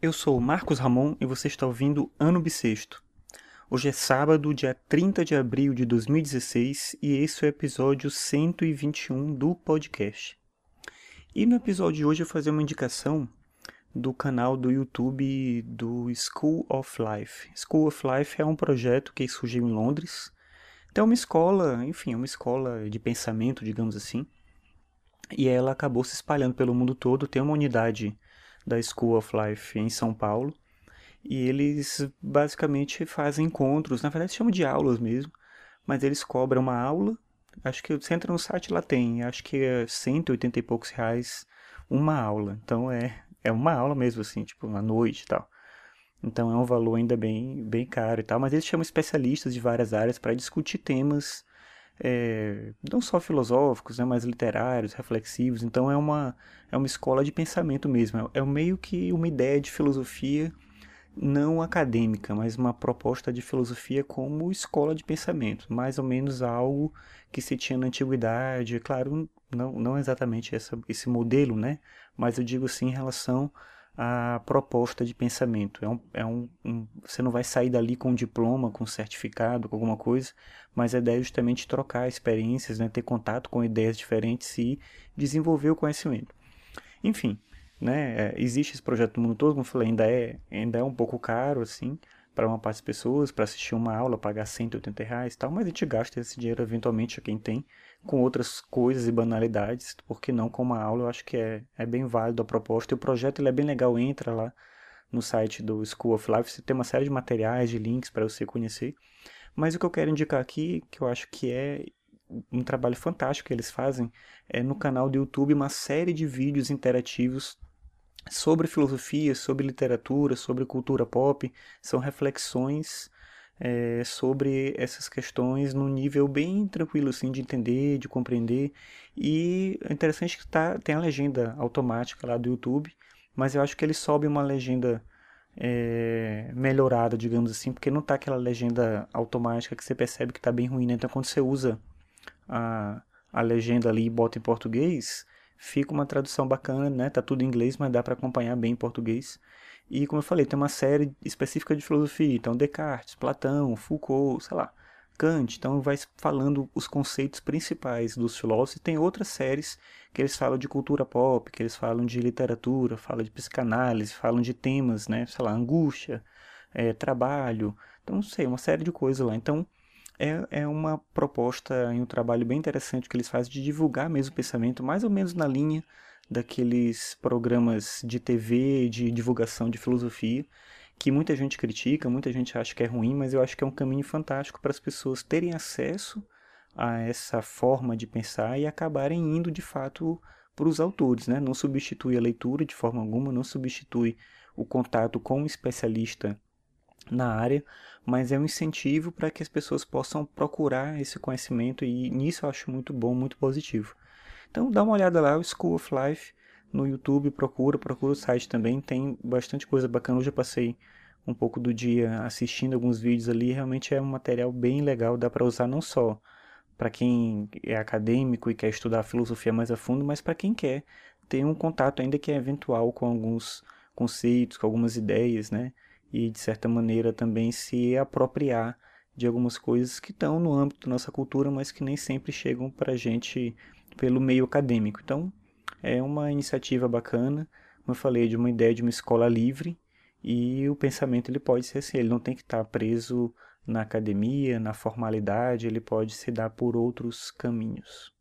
Eu sou Marcos Ramon e você está ouvindo Ano Bissexto. Hoje é sábado, dia 30 de abril de 2016 e esse é o episódio 121 do podcast. E no episódio de hoje eu vou fazer uma indicação do canal do YouTube do School of Life. School of Life é um projeto que surgiu em Londres. Então é uma escola, enfim, é uma escola de pensamento, digamos assim. E ela acabou se espalhando pelo mundo todo. Tem uma unidade da School of Life em São Paulo. E eles basicamente fazem encontros, na verdade chamam de aulas mesmo, mas eles cobram uma aula. Acho que você entra no site lá tem, acho que é 180 e poucos reais uma aula. Então é, é uma aula mesmo, assim, tipo, uma noite e tal. Então é um valor ainda bem, bem caro e tal, mas eles chamam especialistas de várias áreas para discutir temas é, não só filosóficos, né, mas literários, reflexivos. Então é uma, é uma escola de pensamento mesmo. É, é meio que uma ideia de filosofia não acadêmica, mas uma proposta de filosofia como escola de pensamento, mais ou menos algo que se tinha na antiguidade, é claro, não, não exatamente essa, esse modelo, né? Mas eu digo assim em relação à proposta de pensamento. É um, é um, um, você não vai sair dali com um diploma, com um certificado, com alguma coisa, mas a ideia é justamente trocar experiências, né? ter contato com ideias diferentes e desenvolver o conhecimento. Enfim, né? É, existe esse projeto no mundo todo, como eu falei, ainda é, ainda é um pouco caro, assim, para uma parte das pessoas, para assistir uma aula, pagar 180 reais e tal, mas a gente gasta esse dinheiro eventualmente a quem tem, com outras coisas e banalidades, porque não com uma aula, eu acho que é, é bem válido a proposta, e o projeto ele é bem legal, entra lá no site do School of Life, você tem uma série de materiais, de links para você conhecer, mas o que eu quero indicar aqui, que eu acho que é um trabalho fantástico que eles fazem, é no canal do YouTube uma série de vídeos interativos sobre filosofia, sobre literatura, sobre cultura pop, são reflexões é, sobre essas questões num nível bem tranquilo assim de entender, de compreender. E é interessante que tá, tem a legenda automática lá do YouTube, mas eu acho que ele sobe uma legenda é, melhorada, digamos assim, porque não tá aquela legenda automática que você percebe que está bem ruim. Né? Então quando você usa a, a legenda ali e bota em português, fica uma tradução bacana, né? Tá tudo em inglês, mas dá para acompanhar bem em português. E como eu falei, tem uma série específica de filosofia, então Descartes, Platão, Foucault, sei lá, Kant, então vai falando os conceitos principais dos filósofos. E tem outras séries que eles falam de cultura pop, que eles falam de literatura, falam de psicanálise, falam de temas, né? Sei lá, angústia, é, trabalho, então não sei, uma série de coisas lá. Então é, é uma proposta e um trabalho bem interessante que eles fazem de divulgar mesmo o pensamento, mais ou menos na linha daqueles programas de TV de divulgação de filosofia, que muita gente critica, muita gente acha que é ruim, mas eu acho que é um caminho fantástico para as pessoas terem acesso a essa forma de pensar e acabarem indo de fato para os autores, né? Não substitui a leitura de forma alguma, não substitui o contato com um especialista na área, mas é um incentivo para que as pessoas possam procurar esse conhecimento e nisso eu acho muito bom, muito positivo. Então dá uma olhada lá, o School of Life no YouTube, procura, procura o site também, tem bastante coisa bacana. Hoje eu passei um pouco do dia assistindo alguns vídeos ali, realmente é um material bem legal, dá para usar não só para quem é acadêmico e quer estudar filosofia mais a fundo, mas para quem quer ter um contato ainda que é eventual com alguns conceitos, com algumas ideias, né? E, de certa maneira, também se apropriar de algumas coisas que estão no âmbito da nossa cultura, mas que nem sempre chegam para a gente pelo meio acadêmico. Então, é uma iniciativa bacana, como eu falei, de uma ideia de uma escola livre, e o pensamento ele pode ser assim, ele não tem que estar preso na academia, na formalidade, ele pode se dar por outros caminhos.